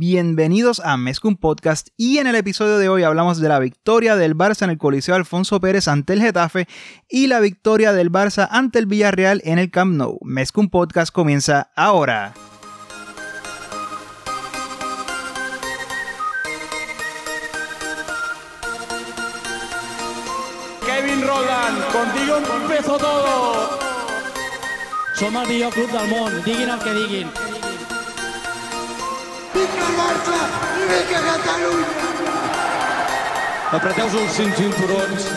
Bienvenidos a Mezcum Podcast y en el episodio de hoy hablamos de la victoria del Barça en el Coliseo Alfonso Pérez ante el Getafe y la victoria del Barça ante el Villarreal en el Camp Nou. Mezcum Podcast comienza ahora. Kevin Roland, contigo empezó todo. Som el millor club del món, diguin el que diguin. Vinga Catalunya! Apreteu-vos els cinc cinturons,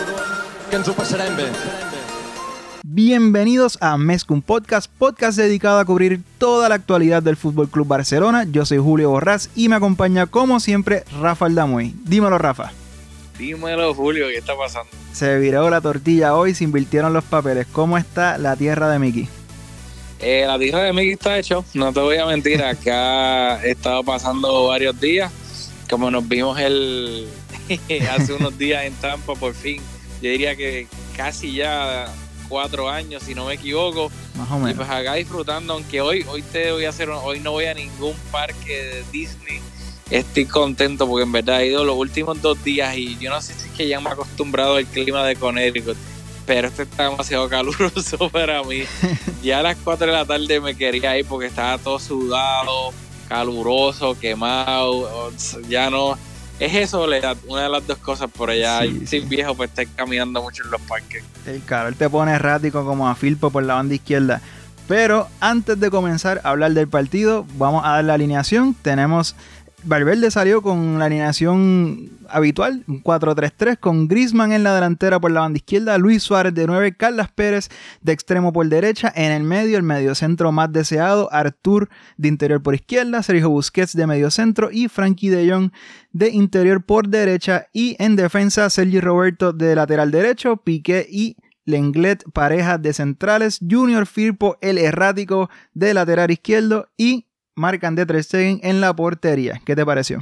que ens ho passarem bé. Bienvenidos a Mezcum Podcast, podcast dedicado a cubrir toda la actualidad del Fútbol Club Barcelona. Yo soy Julio Borrás y me acompaña como siempre Rafa Aldamuy. Dímelo, Rafa. Dímelo, Julio, ¿qué está pasando? Se viró la tortilla hoy, se invirtieron los papeles. ¿Cómo está la tierra de Mickey? Eh, la tierra de Mickey está hecho, no te voy a mentir, acá he estado pasando varios días, como nos vimos el hace unos días en Tampa, por fin, yo diría que casi ya cuatro años, si no me equivoco, Más o y menos. pues acá disfrutando, aunque hoy, hoy te voy a hacer, hoy no voy a ningún parque de Disney, estoy contento porque en verdad he ido los últimos dos días y yo no sé si es que ya me he acostumbrado al clima de Connecticut, pero este está demasiado caluroso para mí. Ya a las 4 de la tarde me quería ir porque estaba todo sudado, caluroso, quemado, ya no... Es eso, una de las dos cosas por allá. Sí, sí. viejo, pues estar caminando mucho en los parques. El calor te pone errático como a Filpo por la banda izquierda. Pero antes de comenzar a hablar del partido, vamos a dar la alineación. Tenemos. Valverde salió con la alineación habitual, un 4-3-3, con Grisman en la delantera por la banda izquierda, Luis Suárez de 9, Carlas Pérez de extremo por derecha, en el medio, el mediocentro más deseado, Artur de interior por izquierda, Sergio Busquets de mediocentro y Frankie de Jong de interior por derecha, y en defensa, Sergi Roberto de lateral derecho, Piqué y Lenglet, pareja de centrales, Junior Firpo, el errático de lateral izquierdo y marcan de Ter Stegen en la portería. ¿Qué te pareció?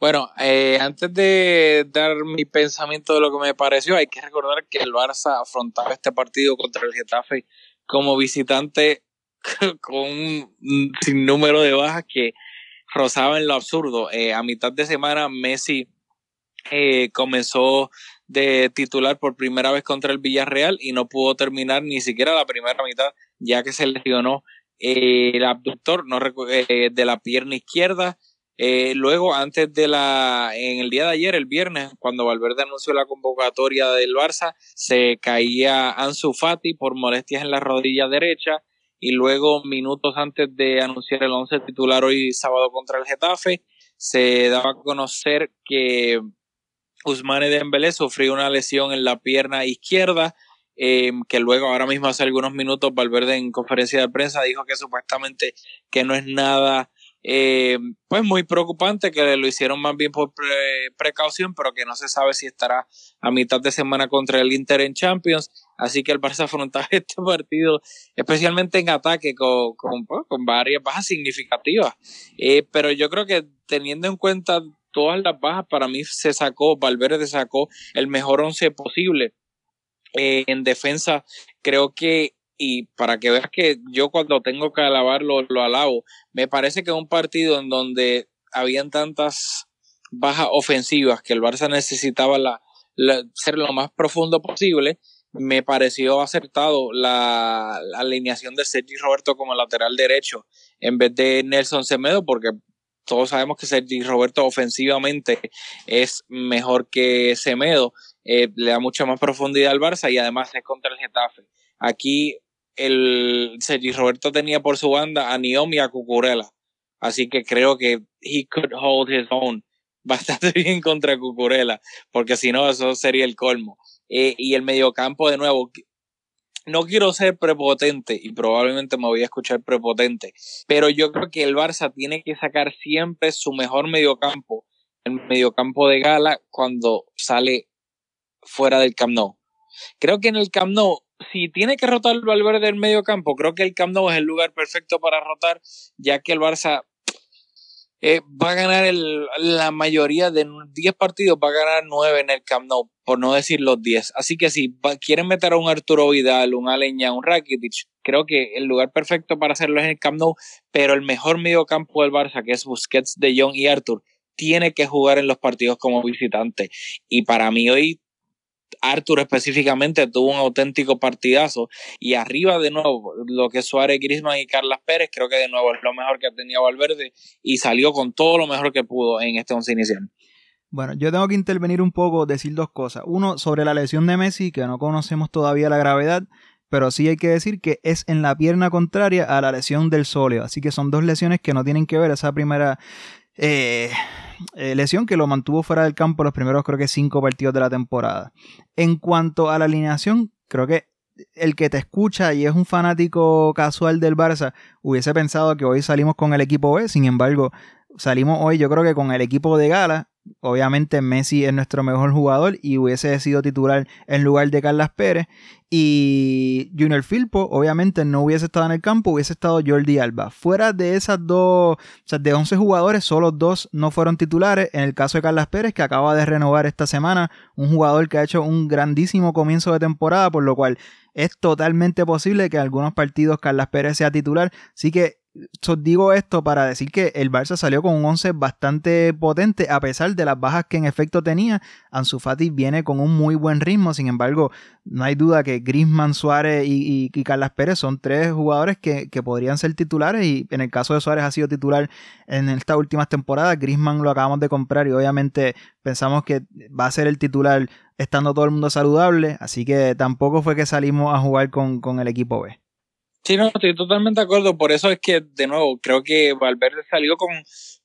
Bueno, eh, antes de dar mi pensamiento de lo que me pareció, hay que recordar que el Barça afrontaba este partido contra el Getafe como visitante con un sinnúmero de bajas que rozaban lo absurdo. Eh, a mitad de semana, Messi eh, comenzó de titular por primera vez contra el Villarreal y no pudo terminar ni siquiera la primera mitad, ya que se lesionó eh, el abductor no eh, de la pierna izquierda. Eh, luego, antes de la, en el día de ayer, el viernes, cuando Valverde anunció la convocatoria del Barça, se caía Ansu Fati por molestias en la rodilla derecha y luego, minutos antes de anunciar el once titular hoy sábado contra el Getafe, se daba a conocer que Ousmane Dembélé sufrió una lesión en la pierna izquierda, eh, que luego, ahora mismo, hace algunos minutos, Valverde en conferencia de prensa dijo que supuestamente que no es nada eh, pues muy preocupante que lo hicieron más bien por pre- precaución, pero que no se sabe si estará a mitad de semana contra el Inter en Champions. Así que el Barça afrontará este partido, especialmente en ataque, con, pues, con varias bajas significativas. Eh, pero yo creo que teniendo en cuenta todas las bajas, para mí se sacó, Valverde sacó el mejor once posible. Eh, en defensa, creo que y para que veas que yo cuando tengo que alabarlo, lo alabo. Me parece que es un partido en donde habían tantas bajas ofensivas que el Barça necesitaba la, ser lo más profundo posible. Me pareció acertado la, la alineación de Sergi Roberto como lateral derecho en vez de Nelson Semedo, porque todos sabemos que Sergi Roberto ofensivamente es mejor que Semedo, eh, le da mucha más profundidad al Barça y además es contra el Getafe. Aquí el Sergi Roberto tenía por su banda a Niom y a Cucurella. Así que creo que he could hold his own bastante bien contra Cucurella, porque si no, eso sería el colmo. Eh, y el mediocampo, de nuevo, no quiero ser prepotente y probablemente me voy a escuchar prepotente, pero yo creo que el Barça tiene que sacar siempre su mejor mediocampo, el mediocampo de gala, cuando sale fuera del Camp Nou. Creo que en el Camp Nou, si tiene que rotar el Valverde del medio campo, creo que el Camp Nou es el lugar perfecto para rotar, ya que el Barça eh, va a ganar la mayoría de 10 partidos, va a ganar 9 en el Camp Nou, por no decir los 10. Así que si quieren meter a un Arturo Vidal, un Aleña, un Rakitic, creo que el lugar perfecto para hacerlo es en el Camp Nou, pero el mejor medio campo del Barça, que es Busquets, De Jong y Artur, tiene que jugar en los partidos como visitante. Y para mí hoy Arthur específicamente tuvo un auténtico partidazo y arriba de nuevo lo que Suárez, Grisman y Carlas Pérez creo que de nuevo es lo mejor que tenía Valverde y salió con todo lo mejor que pudo en este once inicial. Bueno, yo tengo que intervenir un poco, decir dos cosas. Uno, sobre la lesión de Messi, que no conocemos todavía la gravedad, pero sí hay que decir que es en la pierna contraria a la lesión del sóleo. Así que son dos lesiones que no tienen que ver. Esa primera eh, eh, lesión que lo mantuvo fuera del campo los primeros creo que cinco partidos de la temporada. En cuanto a la alineación, creo que el que te escucha y es un fanático casual del Barça hubiese pensado que hoy salimos con el equipo B, sin embargo salimos hoy yo creo que con el equipo de gala obviamente Messi es nuestro mejor jugador y hubiese sido titular en lugar de Carlas Pérez. Y Junior Filpo, obviamente, no hubiese estado en el campo, hubiese estado Jordi Alba. Fuera de esas dos, o sea, de 11 jugadores, solo dos no fueron titulares. En el caso de Carlas Pérez, que acaba de renovar esta semana, un jugador que ha hecho un grandísimo comienzo de temporada, por lo cual es totalmente posible que en algunos partidos Carlas Pérez sea titular. Así que digo esto para decir que el Barça salió con un 11 bastante potente a pesar de las bajas que en efecto tenía. Ansu Fati viene con un muy buen ritmo, sin embargo, no hay duda que Griezmann, Suárez y, y, Carlas Pérez son tres jugadores que, que, podrían ser titulares y en el caso de Suárez ha sido titular en estas últimas temporadas. Griezmann lo acabamos de comprar y obviamente pensamos que va a ser el titular estando todo el mundo saludable, así que tampoco fue que salimos a jugar con, con el equipo B. Sí, no, estoy totalmente de acuerdo. Por eso es que, de nuevo, creo que Valverde salió con,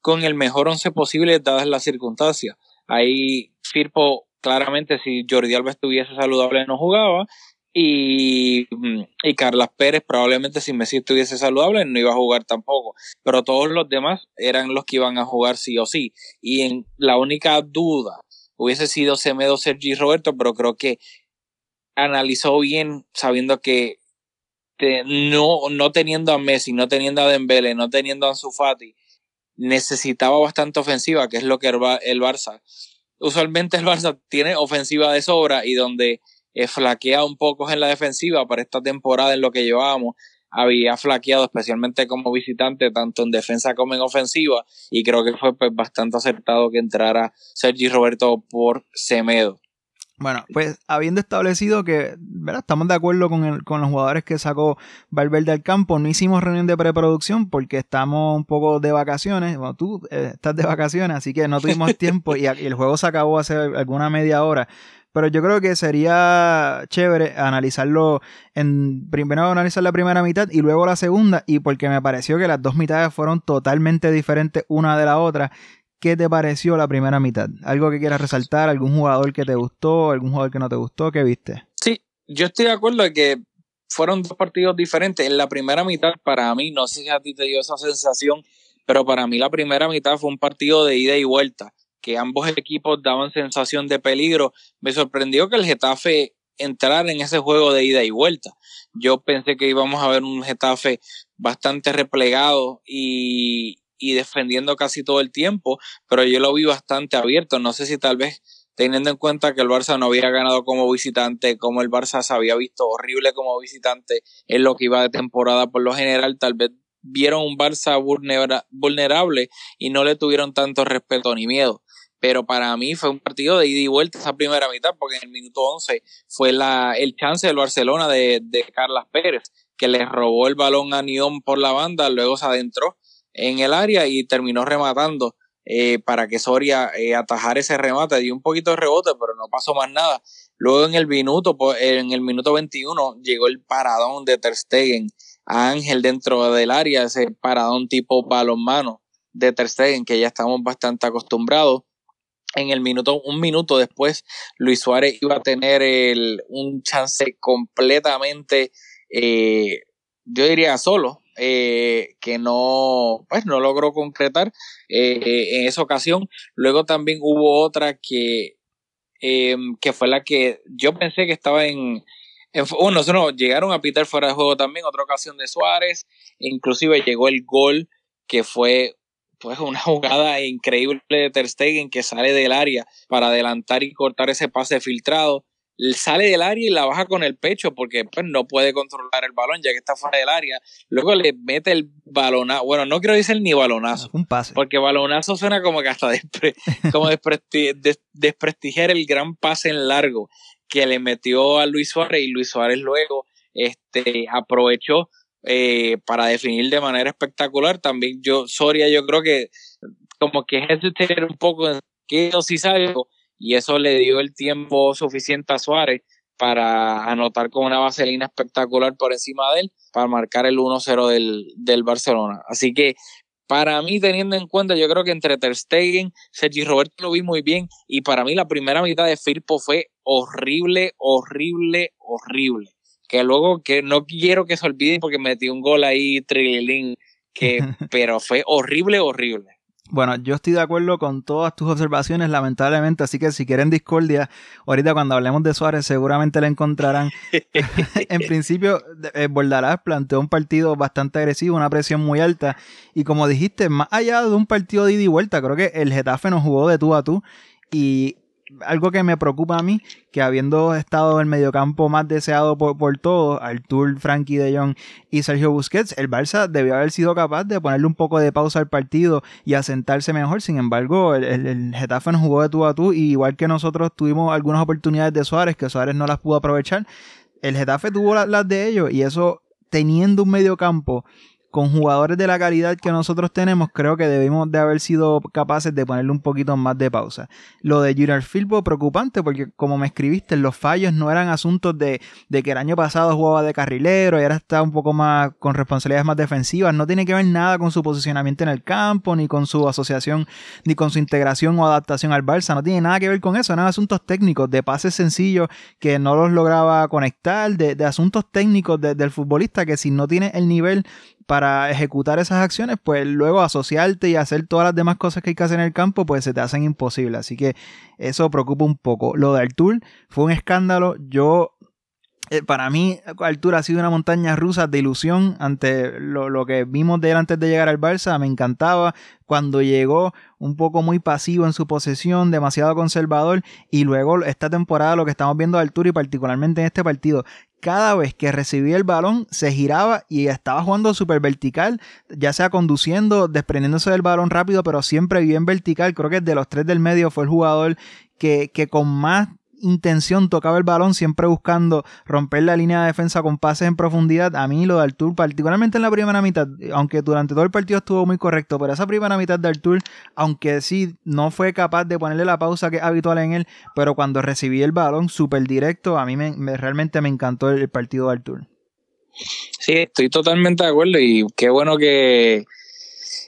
con el mejor once posible dadas las circunstancias. Ahí Firpo, claramente, si Jordi Alba estuviese saludable, no jugaba. Y, y Carlas Pérez, probablemente si Messi estuviese saludable, no iba a jugar tampoco. Pero todos los demás eran los que iban a jugar sí o sí. Y en la única duda hubiese sido Semedo, Sergi Roberto, pero creo que analizó bien, sabiendo que no, no teniendo a Messi, no teniendo a Dembele, no teniendo a Ansu necesitaba bastante ofensiva, que es lo que el, Barça. Usualmente el Barça tiene ofensiva de sobra y donde eh, flaquea un poco en la defensiva para esta temporada en lo que llevábamos, había flaqueado especialmente como visitante, tanto en defensa como en ofensiva, y creo que fue pues, bastante acertado que entrara Sergi Roberto por Semedo. Bueno, pues habiendo establecido que ¿verdad? estamos de acuerdo con, el, con los jugadores que sacó Valverde al campo, no hicimos reunión de preproducción porque estamos un poco de vacaciones. Bueno, tú eh, estás de vacaciones, así que no tuvimos tiempo y, el juego se acabó hace alguna media hora. Pero yo creo que sería chévere analizarlo en primero analizar la primera mitad y luego la segunda, y porque me pareció que las dos mitades fueron totalmente diferentes una de la otra ¿Qué te pareció la primera mitad? ¿Algo que quieras resaltar? ¿Algún jugador que te gustó? ¿Algún jugador que no te gustó? ¿Qué viste? Sí, yo estoy de acuerdo de que fueron dos partidos diferentes. En la primera mitad, para mí, no sé si a ti te dio esa sensación, pero para mí la primera mitad fue un partido de ida y vuelta, que ambos equipos daban sensación de peligro. Me sorprendió que el Getafe entrara en ese juego de ida y vuelta. Yo pensé que íbamos a ver un Getafe bastante replegado y, y defendiendo casi todo el tiempo, pero yo lo vi bastante abierto. No sé si tal vez teniendo en cuenta que el Barça no había ganado como visitante, como el Barça se había visto horrible como visitante en lo que iba de temporada por lo general, tal vez vieron un Barça vulnerable y no le tuvieron tanto respeto ni miedo. Pero para mí fue un partido de ida y vuelta esa primera mitad, porque en el minuto 11 fue la, el chance del Barcelona de, de Carlas Pérez, que le robó el balón a Nión por la banda, luego se adentró en el área y terminó rematando eh, para que Soria eh, atajara ese remate. Dio un poquito de rebote, pero no pasó más nada. Luego en el minuto, en el minuto 21 llegó el paradón de Ter Stegen a Ángel dentro del área, ese paradón tipo balonmano de Ter Stegen que ya estamos bastante acostumbrados. En el minuto, un minuto después, Luis Suárez iba a tener el, un chance completamente, eh, yo diría solo, eh, que no, pues no logró concretar eh, en esa ocasión. Luego también hubo otra que, em, que fue la que yo pensé que estaba en, bueno, no, llegaron a pitar fuera de juego también, otra ocasión de Suárez, inclusive llegó el gol que fue pues una jugada increíble de Ter Stegen que sale del área para adelantar y cortar ese pase filtrado sale del área y la baja con el pecho porque pues, no puede controlar el balón ya que está fuera del área. Luego le mete el balonazo. Bueno, no quiero decir ni balonazo. Un pase. Porque balonazo suena como que hasta como desprestigiar el gran pase en largo que le metió a Luis Suárez y Luis Suárez luego este, aprovechó eh, para definir de manera espectacular. También yo, Soria, yo creo que como que es un poco en que si salgo y eso le dio el tiempo suficiente a Suárez para anotar con una vaselina espectacular por encima de él para marcar el 1-0 del, del Barcelona. Así que para mí, teniendo en cuenta, yo creo que entre Ter Stegen, Sergi Roberto lo vi muy bien y para mí la primera mitad de Firpo fue horrible, horrible, horrible. Que luego que no quiero que se olviden porque metí un gol ahí, trililín, que, pero fue horrible, horrible. Bueno, yo estoy de acuerdo con todas tus observaciones, lamentablemente, así que si quieren discordia, ahorita cuando hablemos de Suárez seguramente la encontrarán. en principio, eh, Bordalás planteó un partido bastante agresivo, una presión muy alta, y como dijiste, más allá de un partido de ida y vuelta, creo que el Getafe nos jugó de tú a tú, y algo que me preocupa a mí, que habiendo estado el mediocampo más deseado por, por todos, Artur, Frankie de Jong y Sergio Busquets, el Barça debió haber sido capaz de ponerle un poco de pausa al partido y asentarse mejor. Sin embargo, el, el, Getafe nos jugó de tú a tú, y igual que nosotros tuvimos algunas oportunidades de Suárez, que Suárez no las pudo aprovechar, el Getafe tuvo las de ellos, y eso teniendo un mediocampo con jugadores de la calidad que nosotros tenemos, creo que debimos de haber sido capaces de ponerle un poquito más de pausa. Lo de Junior Filpo, preocupante, porque como me escribiste, los fallos no eran asuntos de, de, que el año pasado jugaba de carrilero y ahora está un poco más con responsabilidades más defensivas. No tiene que ver nada con su posicionamiento en el campo, ni con su asociación, ni con su integración o adaptación al Barça. No tiene nada que ver con eso. Eran asuntos técnicos, de pases sencillos que no los lograba conectar, de, de asuntos técnicos del futbolista que si no tiene el nivel para ejecutar esas acciones, pues luego asociarte y hacer todas las demás cosas que hay que hacer en el campo, pues se te hacen imposibles. Así que eso preocupa un poco. Lo de Artur fue un escándalo. Yo eh, para mí, Artur ha sido una montaña rusa de ilusión ante lo, que vimos de él antes de llegar al Barça. Me encantaba cuando llegó un poco muy pasivo en su posesión, demasiado conservador. Y luego esta temporada lo que estamos viendo de Artur y particularmente en este partido, cada vez que recibía el balón se giraba y estaba jugando súper vertical, ya sea conduciendo, desprendiéndose del balón rápido, pero siempre bien vertical. Creo que de los tres del medio fue el jugador que, que con más intención tocaba el balón, siempre buscando romper la línea de defensa con pases en profundidad. A mí lo de Artur, particularmente en la primera mitad, aunque durante todo el partido estuvo muy correcto, pero esa primera mitad de Artur, aunque sí no fue capaz de ponerle la pausa que es habitual en él, pero cuando recibí el balón súper directo, a mí me, realmente me encantó el partido de Artur. Sí, estoy totalmente de acuerdo y qué bueno que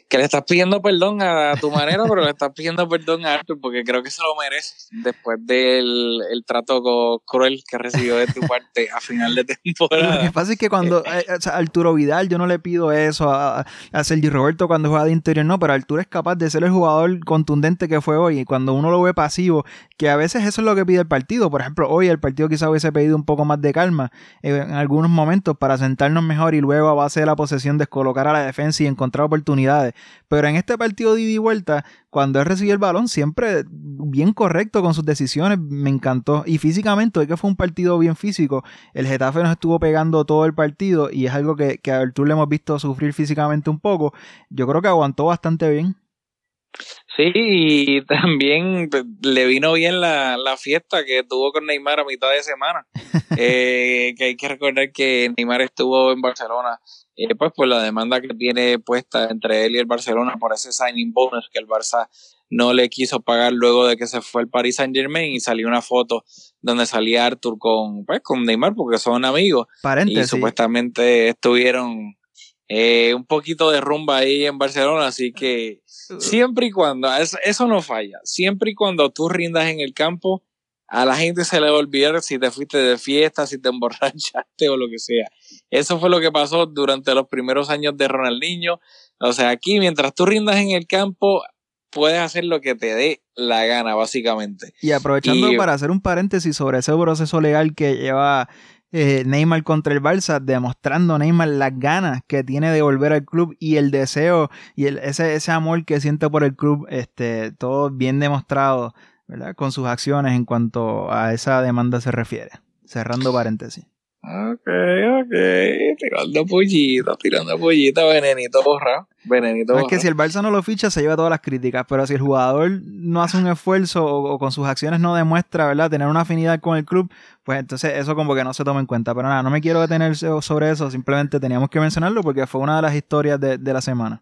que le estás pidiendo perdón a, tu manera, pero le estás pidiendo perdón a Arthur porque creo que se lo merece después del el trato cruel que recibió de tu parte a final de temporada. Lo que pasa es que cuando eh, eh, Arturo Vidal, yo no le pido eso a, a Sergi Roberto cuando juega de interior, no, pero Arturo es capaz de ser el jugador contundente que fue hoy y cuando uno lo ve pasivo, que a veces eso es lo que pide el partido. Por ejemplo, hoy el partido quizá hubiese pedido un poco más de calma eh, en algunos momentos para sentarnos mejor y luego a base de la posesión descolocar a la defensa y encontrar oportunidades. Pero en este partido de ida y vuelta, cuando él recibió el balón, siempre bien correcto con sus decisiones, me encantó. Y físicamente, hoy que fue un partido bien físico, el Getafe nos estuvo pegando todo el partido y es algo que, que a Artur le hemos visto sufrir físicamente un poco. Yo creo que aguantó bastante bien. Sí, y también le vino bien la, la, fiesta que tuvo con Neymar a mitad de semana. eh, que hay que recordar que Neymar estuvo en Barcelona, eh, pues por la demanda que tiene puesta entre él y el Barcelona por ese signing bonus que el Barça no le quiso pagar luego de que se fue el Paris Saint Germain y salió una foto donde salía Arthur con, pues, con Neymar porque son amigos. y supuestamente estuvieron eh, un poquito de rumba ahí en Barcelona, así que siempre y cuando, eso, no falla, siempre y cuando tú rindas en el campo, a la gente se le va a olvidar si te fuiste de fiesta, si te emborrachaste o lo que sea. Eso fue lo que pasó durante los primeros años de Ronaldinho. O sea, aquí mientras tú rindas en el campo, puedes hacer lo que te dé la gana, básicamente. Y aprovechando para hacer un paréntesis sobre ese proceso legal que lleva eh, Neymar contra el Barça, demostrando Neymar las ganas que tiene de volver al club y el deseo y el, ese, ese amor que siente por el club, este, todo bien demostrado, ¿verdad? Con sus acciones en cuanto a esa demanda se refiere. Cerrando paréntesis. Ok, ok. Tirando pollito, tirando pollito, venenito borra. Venenito borra. es que si el Barça no lo ficha, se lleva todas las críticas, pero si el jugador no hace un esfuerzo o, o con sus acciones no demuestra, ¿verdad?, tener una afinidad con el club, pues entonces eso como que no se toma en cuenta. Pero nada, no me quiero detener so- sobre eso, simplemente teníamos que mencionarlo porque fue una de las historias de, de la semana.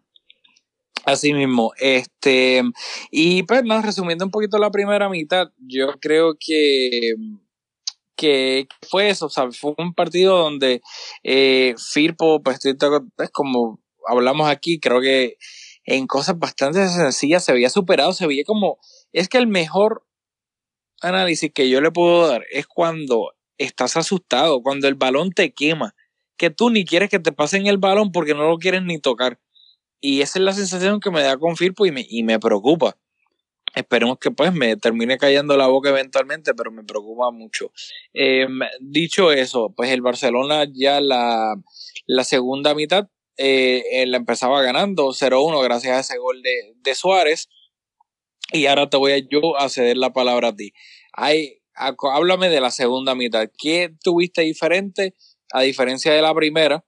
Así mismo, este, y pues nada, resumiendo un poquito la primera mitad, yo creo que, que fue eso, o sea, fue un partido donde eh, Firpo, pues estoy de acuerdo, es como hablamos aquí, creo que en cosas bastante sencillas se había superado, se veía como, es que el mejor análisis que yo le puedo dar es cuando estás asustado, cuando el balón te quema, que tú ni quieres que te pasen el balón porque no lo quieres ni tocar. Y esa es la sensación que me da con Firpo y me, y me preocupa. Esperemos que pues me termine callando la boca eventualmente, pero me preocupa mucho. Eh, dicho eso, pues el Barcelona ya la, la segunda mitad eh, la empezaba ganando 0-1 gracias a ese gol de, de Suárez. Y ahora te voy a yo a ceder la palabra a ti. Hay, a- háblame de la segunda mitad. ¿Qué tuviste diferente a diferencia de la primera?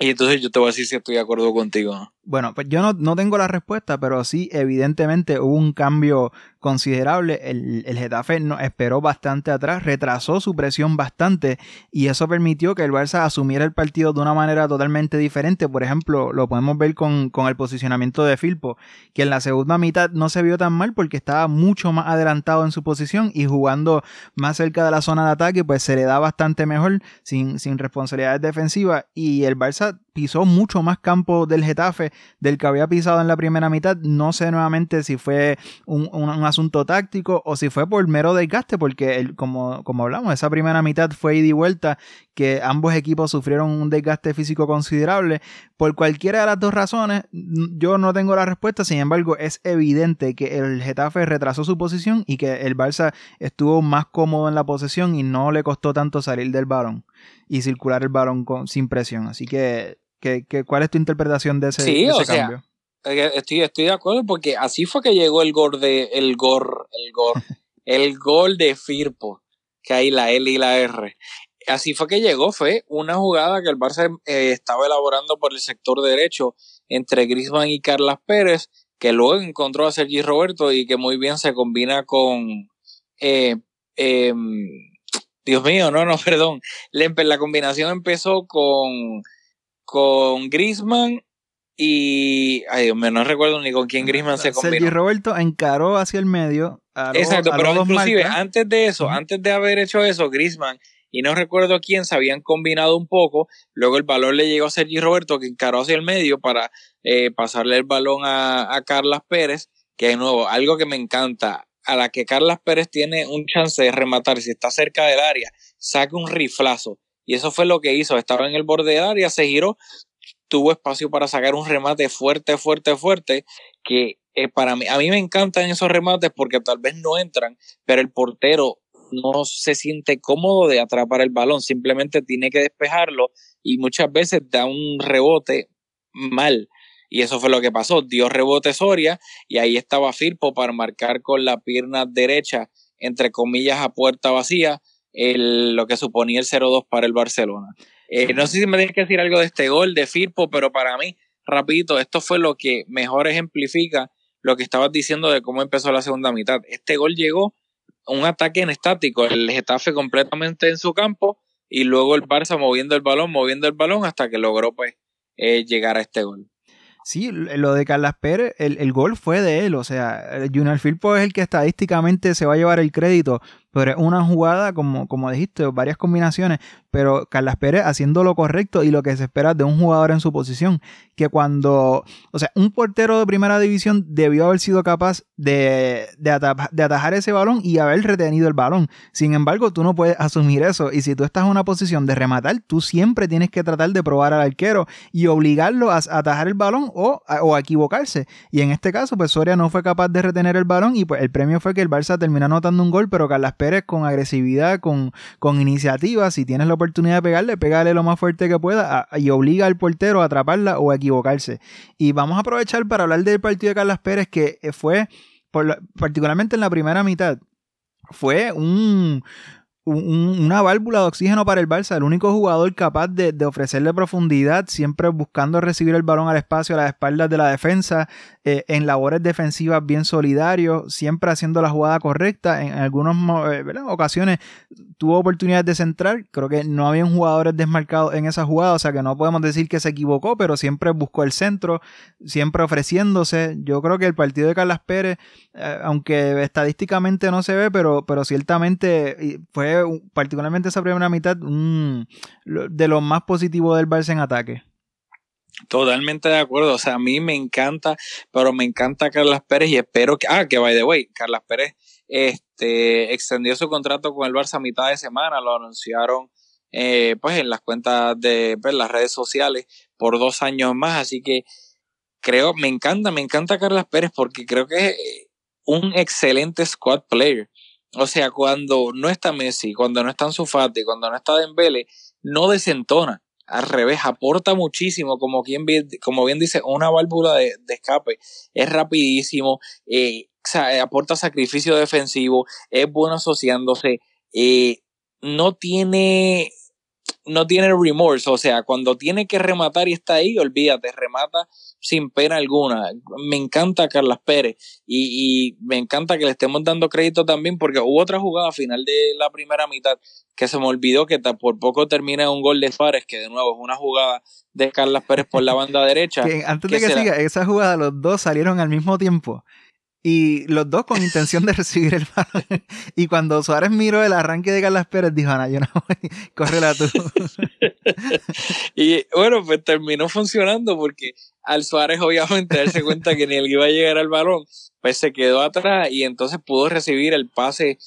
Y entonces yo te voy a decir si estoy de acuerdo contigo. ¿No? Bueno, pues yo no, no tengo la respuesta, pero sí, evidentemente hubo un cambio considerable. El, el Getafe no, esperó bastante atrás, retrasó su presión bastante y eso permitió que el Barça asumiera el partido de una manera totalmente diferente. Por ejemplo, lo podemos ver con, con el posicionamiento de Filpo, que en la segunda mitad no se vio tan mal porque estaba mucho más adelantado en su posición y jugando más cerca de la zona de ataque, pues se le da bastante mejor sin, sin responsabilidades defensivas y el Barça pisó mucho más campo del Getafe del que había pisado en la primera mitad. No sé nuevamente si fue un, un- un asunto táctico o si fue por mero desgaste, porque el- como, como hablamos, esa primera mitad fue ida y vuelta, que ambos equipos sufrieron un desgaste físico considerable. Por cualquiera de las dos razones, yo no tengo la respuesta, sin embargo, es evidente que el Getafe retrasó su posición y que el Barça estuvo más cómodo en la posesión y no le costó tanto salir del balón y circular el balón con, sin presión. Así que, que, que, ¿cuál es tu interpretación de ese, Sí, de ese o cambio? Estoy, estoy de acuerdo porque así fue que llegó el gol de el gol, el gol, el gol de Firpo, que hay la L y la R. Así fue que llegó, fue una jugada que el Barça eh, estaba elaborando por el sector derecho entre Griezmann y Carlas Pérez, que luego encontró a Sergi Roberto y que muy bien se combina con eh, em, Dios mío, no, no, perdón. La, la combinación empezó con, con Griezmann y. Ay, Dios mío, no recuerdo ni con quién Griezmann se Sergi combinó. Roberto encaró hacia el medio. A los- Exacto, a pero inclusive marcas. antes de eso, antes de haber hecho eso, Griezmann y no recuerdo quién se habían combinado un poco. Luego el balón le llegó a Sergi Roberto que encaró hacia el medio para eh, pasarle el balón a, a Carlas Pérez, que de nuevo, algo que me encanta. A la que Carlas Pérez tiene un chance de rematar, si está cerca del área, saca un riflazo. Y eso fue lo que hizo. Estaba en el borde del área, se giró, tuvo espacio para sacar un remate fuerte, fuerte, fuerte, que eh, para mí, a mí me encantan esos remates porque tal vez no entran, pero el portero no se siente cómodo de atrapar el balón, simplemente tiene que despejarlo y muchas veces da un rebote mal. Y eso fue lo que pasó, dio rebote Soria y ahí estaba Firpo para marcar con la pierna derecha, entre comillas, a puerta vacía, el, lo que suponía el 0-2 para el Barcelona. Eh, no sé si me tienes que decir algo de este gol de Firpo, pero para mí, rapidito, esto fue lo que mejor ejemplifica lo que estabas diciendo de cómo empezó la segunda mitad. Este gol llegó un ataque en estático, el Getafe completamente en su campo y luego el Barça moviendo el balón, moviendo el balón hasta que logró pues eh, llegar a este gol. Sí, lo de Carlas Pérez, el, el gol fue de él, o sea, Junior Firpo es el que estadísticamente se va a llevar el crédito, pero es una jugada, como, como dijiste, varias combinaciones, pero Carlas Pérez haciendo lo correcto y lo que se espera de un jugador en su posición, que cuando, o sea, un portero de primera división debió haber sido capaz de, de, ata- de atajar ese balón y haber retenido el balón. Sin embargo, tú no puedes asumir eso y si tú estás en una posición de rematar, tú siempre tienes que tratar de probar al arquero y obligarlo a, atajar el balón o a, o equivocarse. Y en este caso, pues Soria no fue capaz de retener el balón y pues el premio fue que el Barça terminó anotando un gol, pero Carlas Pérez con agresividad, con, con iniciativa. Si tienes la oportunidad de pegarle, pégale lo más fuerte que pueda y obliga al portero a atraparla o a equivocarse. Y vamos a aprovechar para hablar del partido de Carlos Pérez, que fue, particularmente en la primera mitad, fue un, una válvula de oxígeno para el Barça, el único jugador capaz de, ofrecerle profundidad, siempre buscando recibir el balón al espacio a las espaldas de la defensa, eh, en labores defensivas bien solidarios, siempre haciendo la jugada correcta. En algunas eh, ocasiones tuvo oportunidades de centrar, creo que no habían jugadores desmarcados en esa jugada, o sea que no podemos decir que se equivocó, pero siempre buscó el centro, siempre ofreciéndose. Yo creo que el partido de Carlas Pérez, eh, aunque estadísticamente no se ve, pero, pero ciertamente fue particularmente esa primera mitad, de lo más positivo del Barça en ataque. Totalmente de acuerdo. O sea, a mí me encanta, pero me encanta Carlas Pérez y espero que. Ah, que by the way, Carlas Pérez este, extendió su contrato con el Barça a mitad de semana, lo anunciaron eh, pues en las cuentas de pues, las redes sociales por dos años más. Así que creo, me encanta, me encanta Carlas Pérez porque creo que es un excelente squad player. O sea, cuando no está Messi, cuando no está Ansu cuando no está Dembele, no desentona. Al revés, aporta muchísimo, como, quien, como bien dice, una válvula de, escape. Es rapidísimo, eh, aporta sacrificio defensivo, es bueno asociándose, eh, no tiene no tiene remorse, o sea, cuando tiene que rematar y está ahí, olvídate, remata sin pena alguna. Me encanta Carlas Pérez y, y, me encanta que le estemos dando crédito también porque hubo otra jugada final de la primera mitad que se me olvidó que por poco termina un gol de Fares, que de nuevo es una jugada de Carlas Pérez por la banda derecha. antes de que siga, esa jugada los dos salieron al mismo tiempo. Y los dos con intención de recibir el balón. Y cuando Suárez miró el arranque de Carlos Pérez, dijo, Ana, yo no voy, córrela tú. y bueno, pues terminó funcionando porque al Suárez obviamente darse cuenta que ni él iba a llegar al balón, pues se quedó atrás y entonces pudo recibir el pase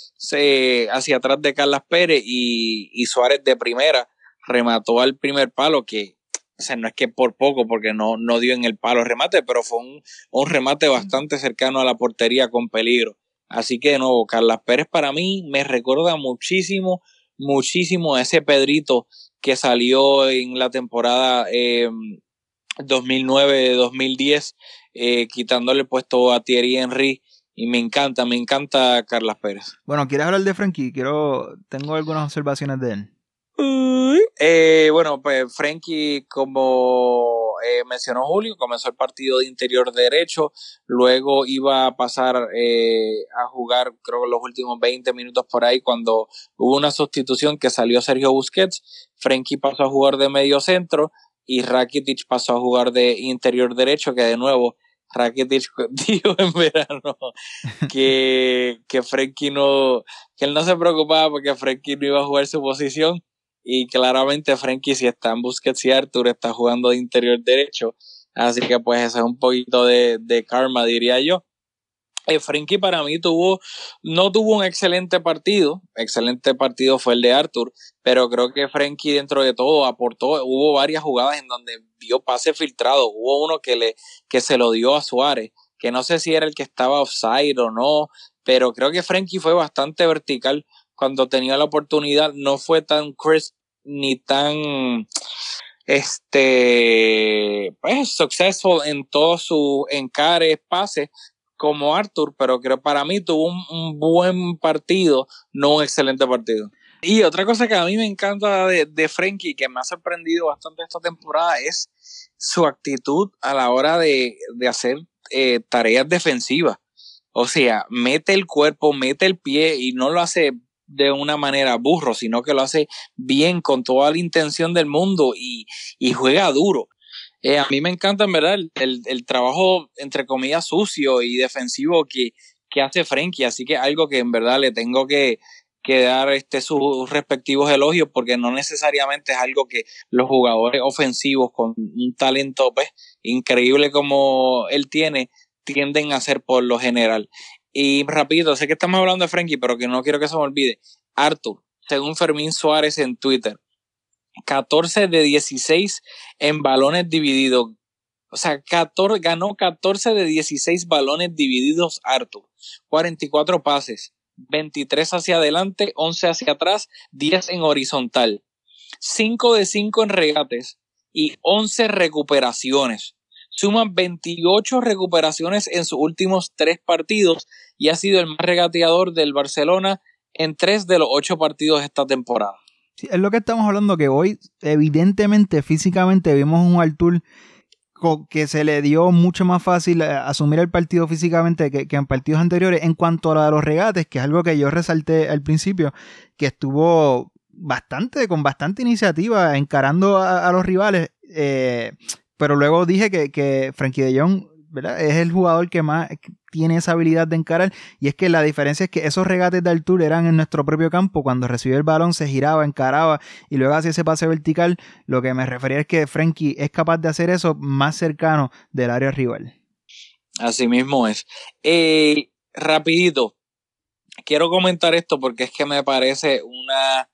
hacia atrás de Carlos Pérez y, y Suárez de primera remató al primer palo que o sea, no es que por poco, porque no, no dio en el palo el remate, pero fue un, un remate bastante cercano a la portería con peligro. Así que de nuevo, Carlas Pérez para mí me recuerda muchísimo, muchísimo a ese Pedrito que salió en la temporada eh, 2009-2010, eh, quitándole el puesto a Thierry Henry. Y me encanta, me encanta Carlas Pérez. Bueno, ¿quieres hablar de Frankie? Quiero, tengo algunas observaciones de él. Eh, bueno, pues Frankie, como eh, mencionó Julio, comenzó el partido de interior derecho, luego iba a pasar eh, a jugar, creo que los últimos 20 minutos por ahí, cuando hubo una sustitución que salió Sergio Busquets, Frankie pasó a jugar de medio centro y Rakitic pasó a jugar de interior derecho, que de nuevo Rakitic dijo en verano que, que no, que él no se preocupaba porque Frankie no iba a jugar su posición y claramente Frankie si está en Busquets y Arthur está jugando de interior derecho. Así que pues ese es un poquito de, de karma, diría yo. Eh, para mí tuvo, no tuvo un excelente partido, excelente partido fue el de Arthur, pero creo que Frankie dentro de todo aportó, hubo varias jugadas en donde dio pase filtrado, hubo uno que le, que se lo dio a Suárez, que no sé si era el que estaba offside o no, pero creo que Frankie fue bastante vertical cuando tenía la oportunidad, no fue tan crisp ni tan este pues successful en todos sus encares, pases como Arthur, pero creo para mí tuvo un, buen partido, no un excelente partido. Y otra cosa que a mí me encanta de, de Frankie, que me ha sorprendido bastante esta temporada, es su actitud a la hora de, de hacer eh, tareas defensivas. O sea, mete el cuerpo, mete el pie y no lo hace de una manera burro, sino que lo hace bien con toda la intención del mundo y, y juega duro. Eh, a mí me encanta en verdad el, el, trabajo entre comillas sucio y defensivo que, que hace Frenkie, así que algo que en verdad le tengo que, que dar este, sus respectivos elogios porque no necesariamente es algo que los jugadores ofensivos con un talento pues, increíble como él tiene tienden a hacer por lo general. Y rápido, sé que estamos hablando de Frankie, pero que no quiero que se me olvide. Arthur, según Fermín Suárez en Twitter, 14 de 16 en balones divididos. O sea, 14, ganó 14 de 16 balones divididos Arthur. 44 pases, 23 hacia adelante, 11 hacia atrás, 10 en horizontal. 5 de 5 en regates y 11 recuperaciones. Suman 28 recuperaciones en sus últimos tres partidos y ha sido el más regateador del Barcelona en tres de los ocho partidos de esta temporada. Es lo que estamos hablando, que hoy evidentemente físicamente vimos un Artur que se le dio mucho más fácil eh, asumir el partido físicamente que, en partidos anteriores. En cuanto a los regates, que es algo que yo resalté al principio, que estuvo bastante, con bastante iniciativa encarando a, los rivales. Eh, pero luego dije que, que Frankie de Jong es el jugador que más tiene esa habilidad de encarar. Y es que la diferencia es que esos regates de altura eran en nuestro propio campo. Cuando recibió el balón se giraba, encaraba y luego hacía ese pase vertical. Lo que me refería es que Frankie es capaz de hacer eso más cercano del área rival. Así mismo es. Eh, rapidito, quiero comentar esto porque es que me parece una...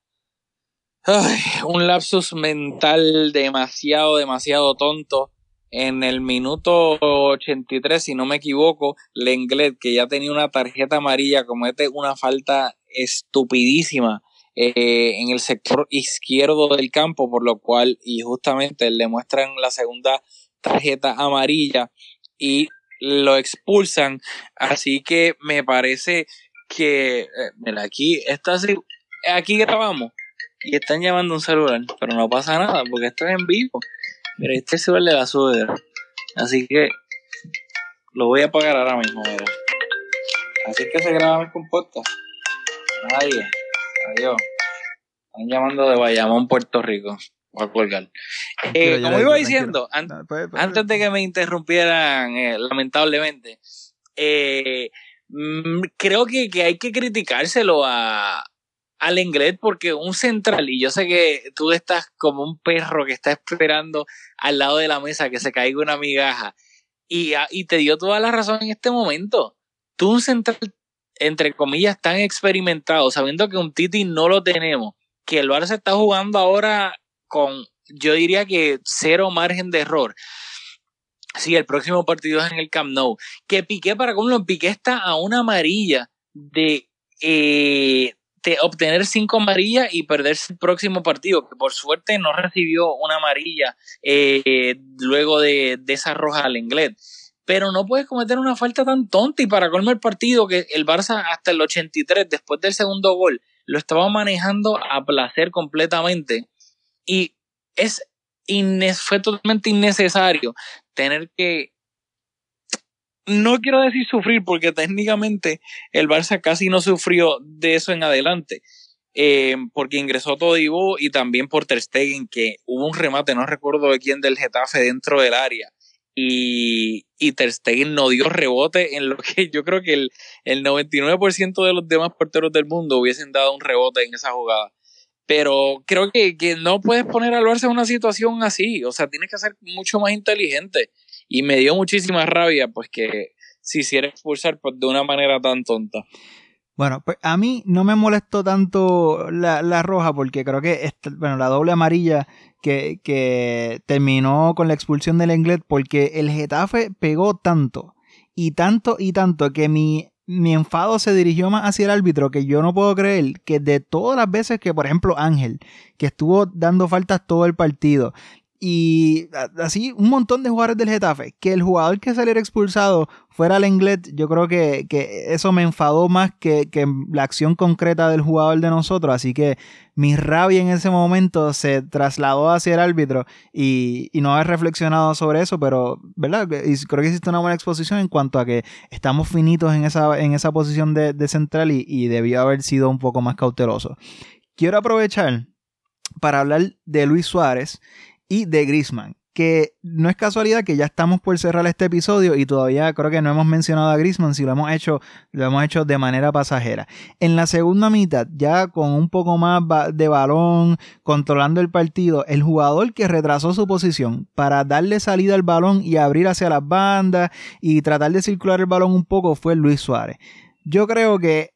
un lapsus mental demasiado, demasiado tonto en el minuto 83, si no me equivoco, Lenglet, que ya tenía una tarjeta amarilla, comete una falta estupidísima eh, en el sector izquierdo del campo, por lo cual, y justamente le muestran la segunda tarjeta amarilla y lo expulsan. Así que me parece que, eh, mira, aquí está así, aquí grabamos y están llamando un celular, pero no pasa nada porque esto es en vivo. Mira, este se de la sudadera. Así que lo voy a apagar ahora mismo, mira. Así que se graba con podcast. Nadie. Adiós. Están llamando de Bayamón, Puerto Rico. Voy a colgar. Eh, como iba diciendo, antes de que me interrumpieran, eh, lamentablemente, eh, mm, creo que, que hay que criticárselo a, al inglés porque un central, y yo sé que tú estás como un perro que está esperando al lado de la mesa que se caiga una migaja, y, ah, y te dio toda la razón en este momento. Tú un central, entre comillas, tan experimentado, sabiendo que un Titi no lo tenemos, que el Barça está jugando ahora con, yo diría que cero margen de error. Sí, el próximo partido es en el Camp Nou. Que Piqué, para cómo lo Piqué está a una amarilla de, eh, obtener cinco amarillas y perderse el próximo partido, que por suerte no recibió una amarilla eh, luego de, de, esa roja al inglés. Pero no puedes cometer una falta tan tonta y para colmar el partido que el Barça hasta el 83, después del segundo gol, lo estaba manejando a placer completamente. Y es fue totalmente innecesario tener que no quiero decir sufrir porque técnicamente el Barça casi no sufrió de eso en adelante. Eh, porque ingresó Todibo y también por Ter Stegen, que hubo un remate, no recuerdo de quién del Getafe dentro del área. Y, y Ter Stegen no dio rebote en lo que yo creo que el, el 99% de los demás porteros del mundo hubiesen dado un rebote en esa jugada. Pero creo que, que no puedes poner al Barça en una situación así. O sea, tienes que ser mucho más inteligente. Y me dio muchísima rabia, pues que se hiciera expulsar pues, de una manera tan tonta. Bueno, pues a mí no me molestó tanto la, roja porque creo que bueno, la doble amarilla que, que terminó con la expulsión del inglés porque el Getafe pegó tanto y tanto y tanto que mi, mi enfado se dirigió más hacia el árbitro que yo no puedo creer que de todas las veces que, por ejemplo, Ángel, que estuvo dando faltas todo el partido, y así un montón de jugadores del Getafe. Que el jugador que saliera expulsado fuera el inglés, yo creo que, eso me enfadó más que, la acción concreta del jugador de nosotros. Así que mi rabia en ese momento se trasladó hacia el árbitro y, no he reflexionado sobre eso, pero ¿verdad? Y creo que existe una buena exposición en cuanto a que estamos finitos en esa, en esa posición de, de central y, y debió haber sido un poco más cauteloso. Quiero aprovechar para hablar de Luis Suárez y de Grisman. Que no es casualidad que ya estamos por cerrar este episodio y todavía creo que no hemos mencionado a Grisman, si lo hemos hecho, lo hemos hecho de manera pasajera. En la segunda mitad, ya con un poco más de balón, controlando el partido, el jugador que retrasó su posición para darle salida al balón y abrir hacia las bandas y tratar de circular el balón un poco fue Luis Suárez. Yo creo que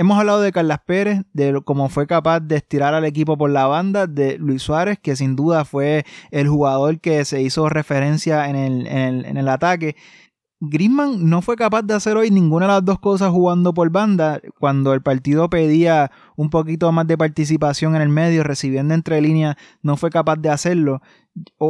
Hemos hablado de Carlas Pérez, de cómo fue capaz de estirar al equipo por la banda, de Luis Suárez, que sin duda fue el jugador que se hizo referencia en el, en el, ataque. Griezmann no fue capaz de hacer hoy ninguna de las dos cosas jugando por banda. Cuando el partido pedía un poquito más de participación en el medio, recibiendo entre líneas, no fue capaz de hacerlo.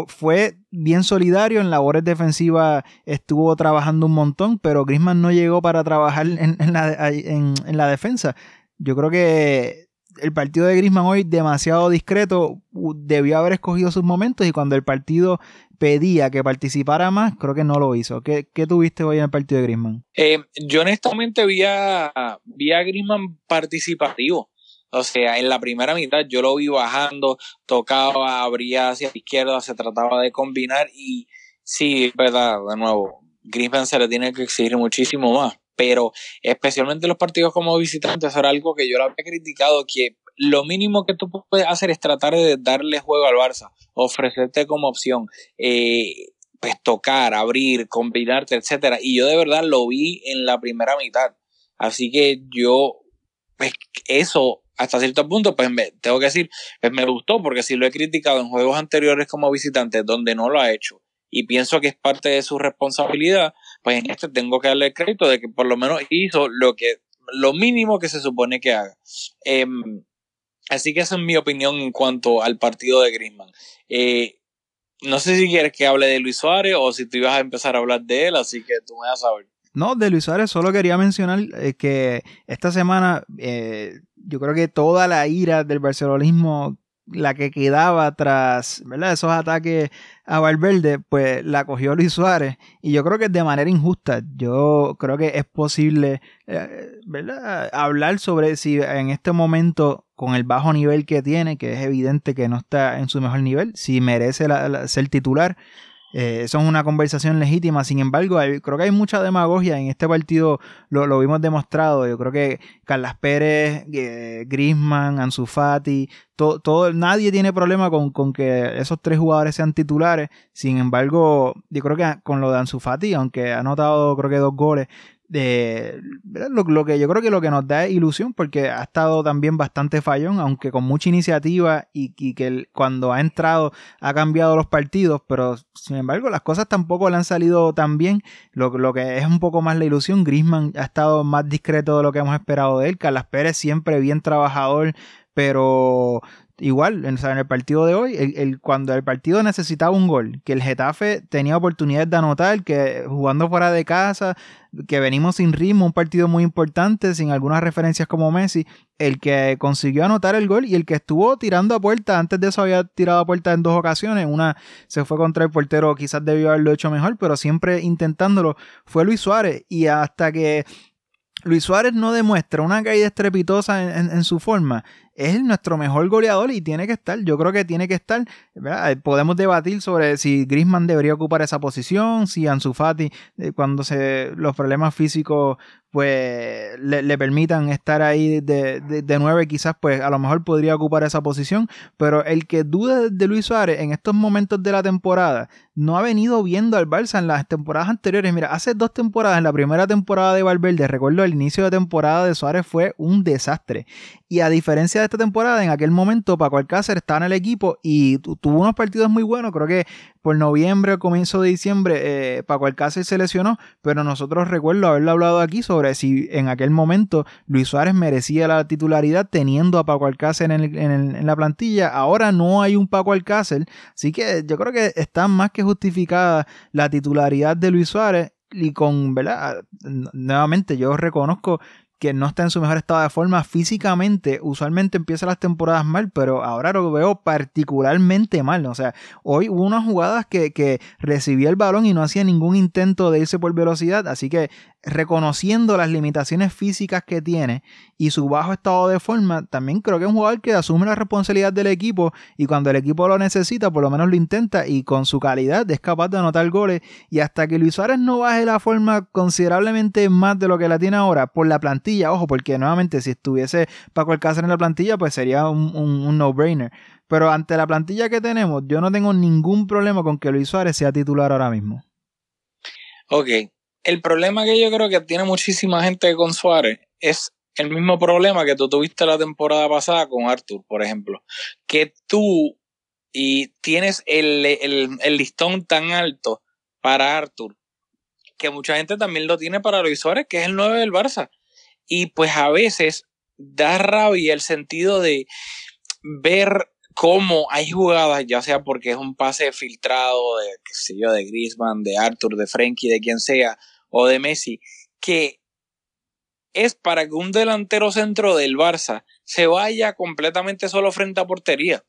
fue bien solidario en labores defensivas, estuvo trabajando un montón, pero Griezmann no llegó para trabajar en, la, en la defensa. Yo creo que el partido de Griezmann hoy demasiado discreto, debió haber escogido sus momentos y cuando el partido pedía que participara más, creo que no lo hizo. ¿Qué, tuviste hoy en el partido de Griezmann? Eh, yo honestamente vi a, vi a Griezmann participativo. O sea, en la primera mitad yo lo vi bajando, tocaba, abría hacia la izquierda, se trataba de combinar y sí, verdad, de nuevo, Griezmann se le tiene que exigir muchísimo más pero especialmente los partidos como visitantes era algo que yo le había criticado, que lo mínimo que tú puedes hacer es tratar de darle juego al Barça, ofrecerte como opción, eh, pues tocar, abrir, combinarte, etcétera. Y yo de verdad lo vi en la primera mitad. Así que yo, pues eso hasta cierto punto, pues me, tengo que decir, pues me gustó, porque si lo he criticado en juegos anteriores como visitante, donde no lo ha hecho, y pienso que es parte de su responsabilidad, pues en este tengo que darle el crédito de que por lo menos hizo lo que lo mínimo que se supone que haga. Em, así que esa es mi opinión en cuanto al partido de Griezmann. Eh, no sé si quieres que hable de Luis Suárez o si tú ibas a empezar a hablar de él, así que tú me vas a saber. No, de Luis Suárez solo quería mencionar eh, que esta semana eh, yo creo que toda la ira del barcelonismo la que quedaba tras ¿verdad? esos ataques a Valverde, pues la cogió Luis Suárez. Y yo creo que de manera injusta. Yo creo que es posible eh, ¿verdad? hablar sobre si en este momento, con el bajo nivel que tiene, que es evidente que no está en su mejor nivel, si merece ser titular. Eh, eso es una conversación legítima. Sin embargo, creo que hay mucha demagogia en este partido. Lo, lo vimos demostrado. Yo creo que Carlas Pérez, eh, Grisman, Ansu Fati, todo, nadie tiene problema con, con, que esos tres jugadores sean titulares. Sin embargo, yo creo que con lo de Ansu Fati, aunque ha anotado creo que dos goles, de lo, que yo creo que lo que nos da es ilusión porque ha estado también bastante fallón, aunque con mucha iniciativa y, que cuando ha entrado ha cambiado los partidos, pero sin embargo las cosas tampoco le han salido tan bien. Lo, lo que es un poco más la ilusión, Grisman ha estado más discreto de lo que hemos esperado de él, Carlas Pérez siempre bien trabajador, pero igual, en, el partido de hoy, el, cuando el partido necesitaba un gol, que el Getafe tenía oportunidades de anotar, que jugando fuera de casa, que venimos sin ritmo, un partido muy importante, sin algunas referencias como Messi, el que consiguió anotar el gol y el que estuvo tirando a puerta, antes de eso había tirado a puerta en dos ocasiones, una se fue contra el portero, quizás debió haberlo hecho mejor, pero siempre intentándolo, fue Luis Suárez y hasta que Luis Suárez no demuestra una caída estrepitosa en, su forma. Es nuestro mejor goleador y tiene que estar. Yo creo que tiene que estar. Podemos debatir sobre si Grisman debería ocupar esa posición, si Ansu Fati, eh, cuando se, los problemas físicos pues le, permitan estar ahí de, de, nueve, quizás pues a lo mejor podría ocupar esa posición. Pero el que dude de Luis Suárez en estos momentos de la temporada no ha venido viendo al Barça en las temporadas anteriores. Mira, hace dos temporadas, en la primera temporada de Valverde, recuerdo el inicio de temporada de Suárez fue un desastre. Y a diferencia de esta temporada, en aquel momento Paco Alcácer estaba en el equipo y tuvo unos partidos muy buenos. Creo que por noviembre o comienzo de diciembre eh, Paco Alcácer se lesionó, pero nosotros recuerdo haberlo hablado aquí sobre si en aquel momento Luis Suárez merecía la titularidad teniendo a Paco Alcácer en, en la plantilla. Ahora no hay un Paco Alcácer, así que yo creo que está más que justificada la titularidad de Luis Suárez y con, ¿verdad? Nuevamente yo reconozco que no está en su mejor estado de forma físicamente. Usualmente empieza las temporadas mal, pero ahora lo veo particularmente mal. O sea, hoy hubo unas jugadas que, que recibía el balón y no hacía ningún intento de irse por velocidad. Así que reconociendo las limitaciones físicas que tiene y su bajo estado de forma, también creo que es un jugador que asume la responsabilidad del equipo y cuando el equipo lo necesita, por lo menos lo intenta y con su calidad es capaz de anotar goles y hasta que Luis Suárez no baje la forma considerablemente más de lo que la tiene ahora por la plantilla, ojo, porque nuevamente si estuviese Paco Alcácer en la plantilla, pues sería un, no-brainer. Pero ante la plantilla que tenemos, yo no tengo ningún problema con que Luis Suárez sea titular ahora mismo. Ok, el problema que yo creo que tiene muchísima gente con Suárez es el mismo problema que tú tuviste la temporada pasada con Arthur, por ejemplo. Que tú y tienes el, listón tan alto para Arthur que mucha gente también lo tiene para Luis Suárez, que es el 9 del Barça. Y pues a veces da rabia el sentido de ver cómo hay jugadas, ya sea porque es un pase filtrado de, qué sé yo, de Griezmann, de Arthur, de Frenkie, de quien sea, o de Messi, que es para que un delantero centro del Barça se vaya completamente solo frente a portería.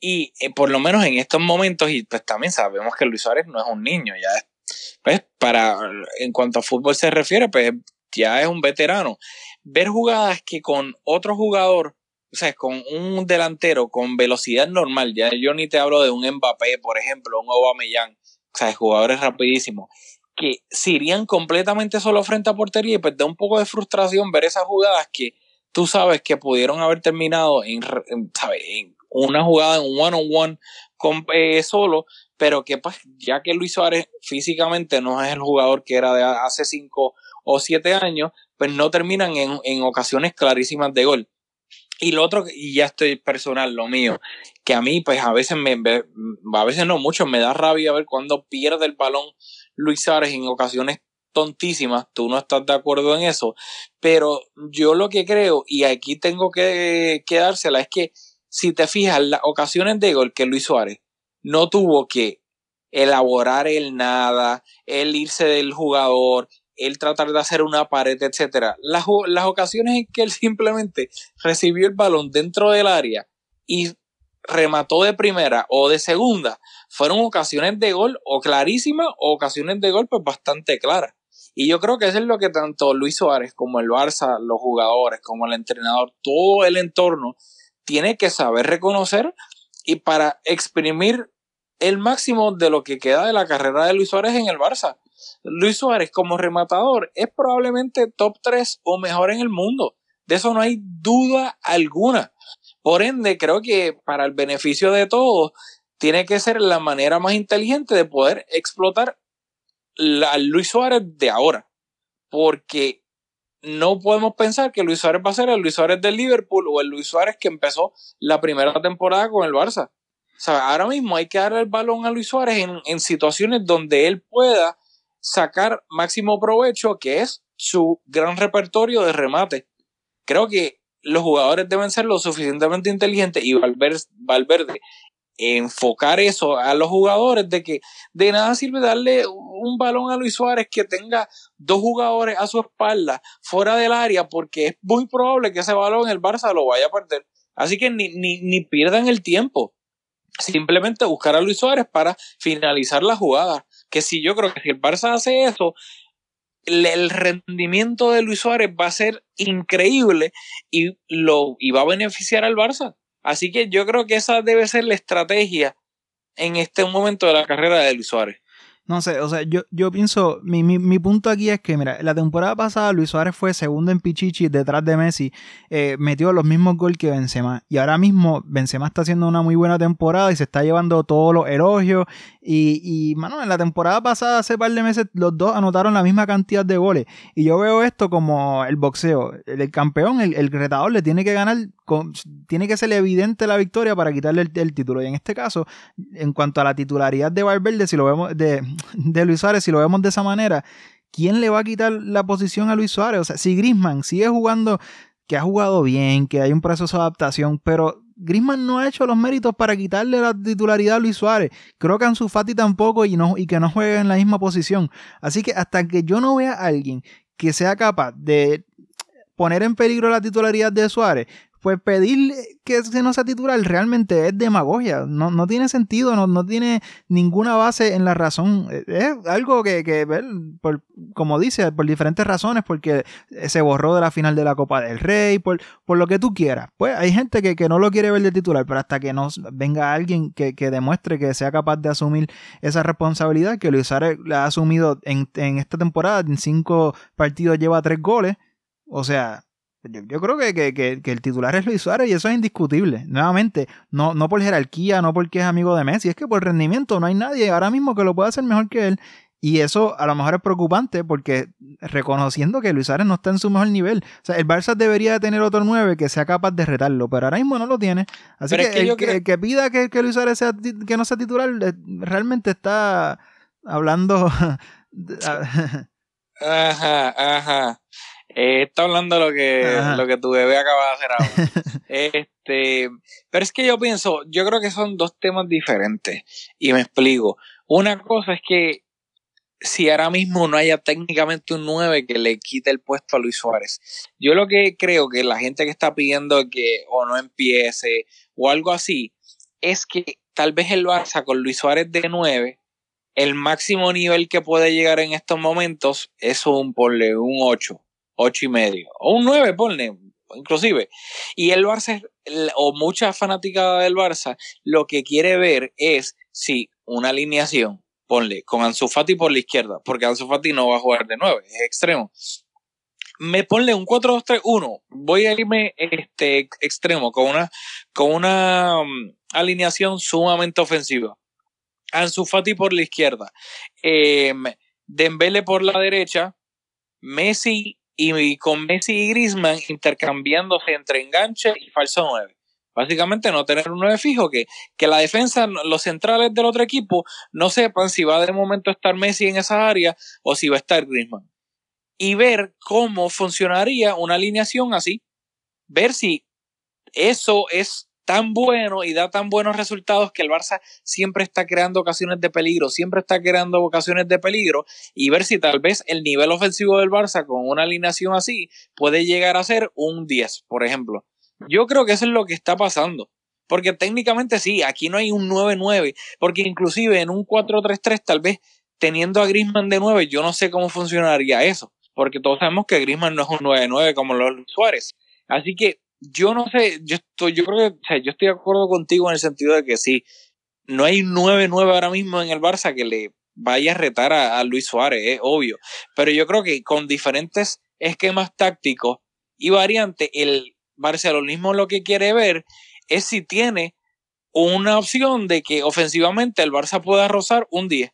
Y eh, por lo menos en estos momentos, y pues también sabemos que Luis Suárez no es un niño, ya es, pues para, en cuanto a fútbol se refiere, pues ya es un veterano. Ver jugadas que con otro jugador, o sea, con un delantero con velocidad normal, ya yo ni te hablo de un Mbappé, por ejemplo, un Aubameyang, o sea, jugadores rapidísimos, que se irían completamente solo frente a portería y pues da un poco de frustración ver esas jugadas que tú sabes que pudieron haber terminado en, ¿sabes? en una jugada en un one-on-one con, eh, solo, pero que pues ya que Luis Suárez físicamente no es el jugador que era de hace cinco o siete años, pues no terminan en, en ocasiones clarísimas de gol. Y lo otro, y ya estoy personal, lo mío, que a mí, pues a veces me, a veces no mucho, me da rabia ver cuando pierde el balón Luis Suárez en ocasiones tontísimas, tú no estás de acuerdo en eso, pero yo lo que creo, y aquí tengo que, que dársela, es que si te fijas, las ocasiones de gol que Luis Suárez no tuvo que elaborar el nada, el irse del jugador, el tratar de hacer una pared, etcétera. Las, las ocasiones en que él simplemente recibió el balón dentro del área y remató de primera o de segunda, fueron ocasiones de gol o clarísimas o ocasiones de gol pues bastante claras. Y yo creo que eso es lo que tanto Luis Suárez como el Barça, los jugadores, como el entrenador, todo el entorno tiene que saber reconocer y para exprimir el máximo de lo que queda de la carrera de Luis Suárez en el Barça. Luis Suárez como rematador es probablemente top 3 o mejor en el mundo. De eso no hay duda alguna. Por ende, creo que para el beneficio de todos, tiene que ser la manera más inteligente de poder explotar a Luis Suárez de ahora. Porque no podemos pensar que Luis Suárez va a ser el Luis Suárez del Liverpool o el Luis Suárez que empezó la primera temporada con el Barça. Ahora mismo hay que darle el balón a Luis Suárez en, en situaciones donde él pueda sacar máximo provecho, que es su gran repertorio de remate. Creo que los jugadores deben ser lo suficientemente inteligentes y Valverde, Valverde enfocar eso a los jugadores de que de nada sirve darle un balón a Luis Suárez que tenga dos jugadores a su espalda fuera del área porque es muy probable que ese balón el Barça lo vaya a perder. Así que ni, ni, ni pierdan el tiempo. Simplemente buscar a Luis Suárez para finalizar la jugada que si yo creo que si el Barça hace eso, el rendimiento de Luis Suárez va a ser increíble y, lo, y va a beneficiar al Barça. Así que yo creo que esa debe ser la estrategia en este momento de la carrera de Luis Suárez. No sé, o sea, yo, yo pienso, mi, mi, mi, punto aquí es que, mira, la temporada pasada Luis Suárez fue segundo en Pichichi detrás de Messi, eh, metió los mismos goles que Benzema. Y ahora mismo Benzema está haciendo una muy buena temporada y se está llevando todos los elogios. Y, y, mano, en la temporada pasada, hace par de meses, los dos anotaron la misma cantidad de goles. Y yo veo esto como el boxeo. El, campeón, el, el, retador, le tiene que ganar, tiene que ser evidente la victoria para quitarle el, el, título. Y en este caso, en cuanto a la titularidad de Valverde, si lo vemos de de Luis Suárez, si lo vemos de esa manera, ¿quién le va a quitar la posición a Luis Suárez? O sea, si Grisman sigue jugando, que ha jugado bien, que hay un proceso de adaptación, pero Grisman no ha hecho los méritos para quitarle la titularidad a Luis Suárez. Creo que Ansu Fati tampoco y, no, y que no juegue en la misma posición. Así que hasta que yo no vea a alguien que sea capaz de poner en peligro la titularidad de Suárez, pues pedir que se no sea titular realmente es demagogia, no, no tiene sentido, no, no, tiene ninguna base en la razón. Es algo que, que por, como dice, por diferentes razones, porque se borró de la final de la Copa del Rey, por, por lo que tú quieras. Pues hay gente que, que no lo quiere ver de titular, pero hasta que no venga alguien que, que demuestre que sea capaz de asumir esa responsabilidad, que Luis Suárez la ha asumido en, en esta temporada, en cinco partidos lleva tres goles, o sea, yo, creo que, el titular es Luis Suárez y eso es indiscutible. Nuevamente, no, no por jerarquía, no porque es amigo de Messi, es que por rendimiento no hay nadie ahora mismo que lo pueda hacer mejor que él. Y eso a lo mejor es preocupante porque reconociendo que Luis Suárez no está en su mejor nivel. O sea, el Barça debería tener otro 9 que sea capaz de retarlo, pero ahora mismo no lo tiene. Así que, el, que, pida que, Luis Suárez sea, que no sea titular realmente está hablando Ajá, ajá. Eh, está hablando lo que, lo que tu bebé acaba de hacer ahora. este, pero es que yo pienso, yo creo que son dos temas diferentes. Y me explico. Una cosa es que si ahora mismo no haya técnicamente un 9 que le quite el puesto a Luis Suárez. Yo lo que creo que la gente que está pidiendo que o no empiece o algo así, es que tal vez el Barça con Luis Suárez de 9, el máximo nivel que puede llegar en estos momentos es un, ponle, un 8, 8 y medio, o un 9, ponle, inclusive. Y el Barça, o mucha fanática del Barça, lo que quiere ver es si una alineación ponle, con Ansu Fati por la izquierda, porque Ansu Fati no va a jugar de 9, es extremo. Me ponle un 4-2-3-1, voy a irme este extremo con una, con una um, alineación sumamente ofensiva. Ansu Fati por la izquierda, eh, Dembele por la derecha, Messi y, con Messi y Griezmann intercambiándose entre enganche y falso 9. Básicamente no tener un 9 fijo, que, que la defensa, los centrales del otro equipo no sepan si va de momento a estar Messi en esa área o si va a estar Griezmann. Y ver cómo funcionaría una alineación así. Ver si eso es tan bueno y da tan buenos resultados que el Barça siempre está creando ocasiones de peligro, siempre está creando ocasiones de peligro y ver si tal vez el nivel ofensivo del Barça con una alineación así puede llegar a ser un 10, por ejemplo. Yo creo que eso es lo que está pasando. Porque técnicamente sí, aquí no hay un 9-9, porque inclusive en un 4-3-3 tal vez teniendo a Griezmann de 9, yo no sé cómo funcionaría eso, porque todos sabemos que Griezmann no es un 9-9 como los Suárez. Así que yo no sé, yo estoy, yo creo que, o sea, yo estoy de acuerdo contigo en el sentido de que sí, no hay un 9-9 ahora mismo en el Barça que le vaya a retar a, a Luis Suárez, es obvio. Pero yo creo que con diferentes esquemas tácticos y variantes, el barcelonismo lo que quiere ver es si tiene una opción de que ofensivamente el Barça pueda rozar un 10.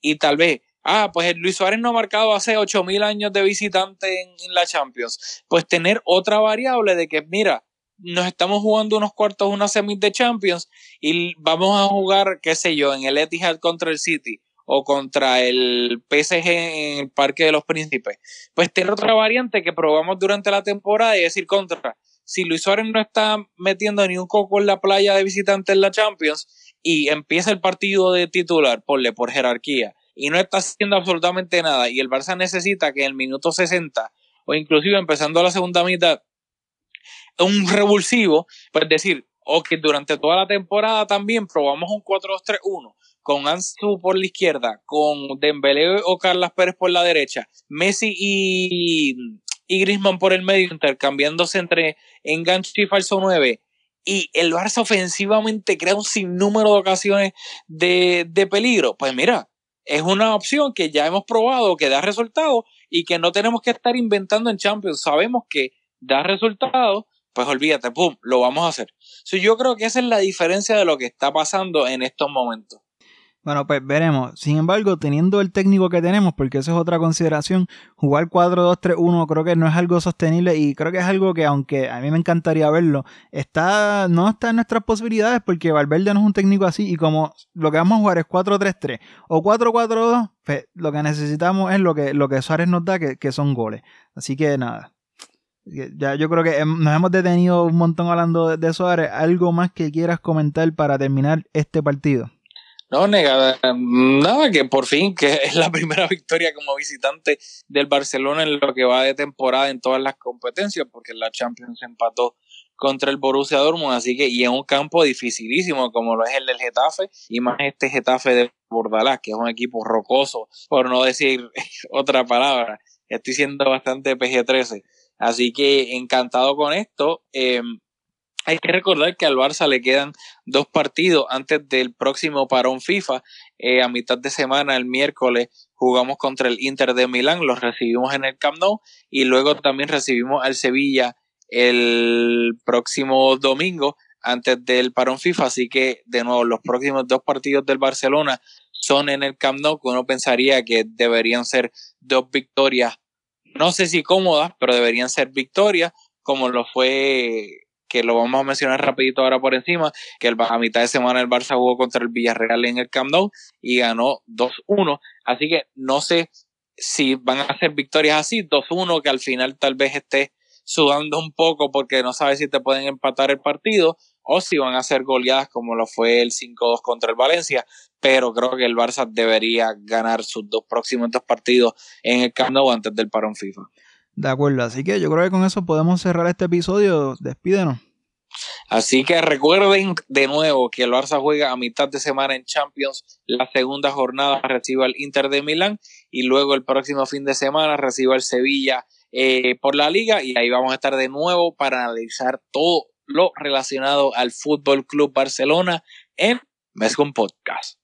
Y tal vez, ah, pues Luis Suárez no ha marcado hace 8000 años de visitante en, la Champions. Pues tener otra variable de que, mira, nos estamos jugando unos cuartos, unas semis de Champions y vamos a jugar, qué sé yo, en el Etihad contra el City o contra el PSG en el Parque de los Príncipes. Pues tener otra variante que probamos durante la temporada y decir contra si Luis Suárez no está metiendo ni un coco en la playa de visitante en la Champions y empieza el partido de titular, ponle por jerarquía, y no está haciendo absolutamente nada, y el Barça necesita que en el minuto 60 o inclusive empezando la segunda mitad, un revulsivo, pues decir, ok, durante toda la temporada también probamos un 4-2-3-1 con Ansu por la izquierda, con Dembélé o Carlas Pérez por la derecha, Messi y y Griezmann por el medio, intercambiándose entre enganche y falso 9. Y el Barça ofensivamente crea un sinnúmero de ocasiones de, de peligro. Pues mira, es una opción que ya hemos probado, que da resultados y que no tenemos que estar inventando en Champions. Sabemos que da resultados, pues olvídate, pum, lo vamos a hacer. yo creo que esa es la diferencia de lo que está pasando en estos momentos. Bueno, pues veremos. Sin embargo, teniendo el técnico que tenemos, porque eso es otra consideración, jugar 4-2-3-1 creo que no es algo sostenible y creo que es algo que, aunque a mí me encantaría verlo, está no está en nuestras posibilidades porque Valverde no es un técnico así y como lo que vamos a jugar es 4-3-3 o 4-4-2, pues lo que necesitamos es lo que, lo que Suárez nos da, que, que son goles. Así que nada. Ya yo creo que nos hemos detenido un montón hablando de Suárez. ¿Algo más que quieras comentar para terminar este partido? No, negada, nada, que por fin, que es la primera victoria como visitante del Barcelona en lo que va de temporada en todas las competencias, porque la Champions empató contra el Borussia Dortmund, así que, y en un campo dificilísimo como lo es el del Getafe, y más este Getafe de Bordalás, que es un equipo rocoso, por no decir otra palabra, estoy siendo bastante PG-13, así que encantado con esto, eh, hay que recordar que al Barça le quedan dos partidos antes del próximo parón FIFA. Eh, a mitad de semana, el miércoles, jugamos contra el Inter de Milán, los recibimos en el Camp Nou y luego también recibimos al Sevilla el próximo domingo antes del parón FIFA. Así que, de nuevo, los próximos dos partidos del Barcelona son en el Camp Nou, que uno pensaría que deberían ser dos victorias, no sé si cómodas, pero deberían ser victorias, como lo fue que lo vamos a mencionar rapidito ahora por encima, que el, a mitad de semana el Barça jugó contra el Villarreal en el Camp Nou y ganó 2-1. Así que no sé si van a ser victorias así, 2-1, que al final tal vez esté sudando un poco porque no sabe si te pueden empatar el partido o si van a ser goleadas como lo fue el 5-2 contra el Valencia, pero creo que el Barça debería ganar sus dos próximos dos partidos en el Camp Nou antes del parón FIFA. De acuerdo, así que yo creo que con eso podemos cerrar este episodio. Despídenos. Así que recuerden de nuevo que el Barça juega a mitad de semana en Champions. La segunda jornada recibe al Inter de Milán y luego el próximo fin de semana recibe al Sevilla eh, por la liga y ahí vamos a estar de nuevo para analizar todo lo relacionado al Fútbol Club Barcelona en Mescom Podcast.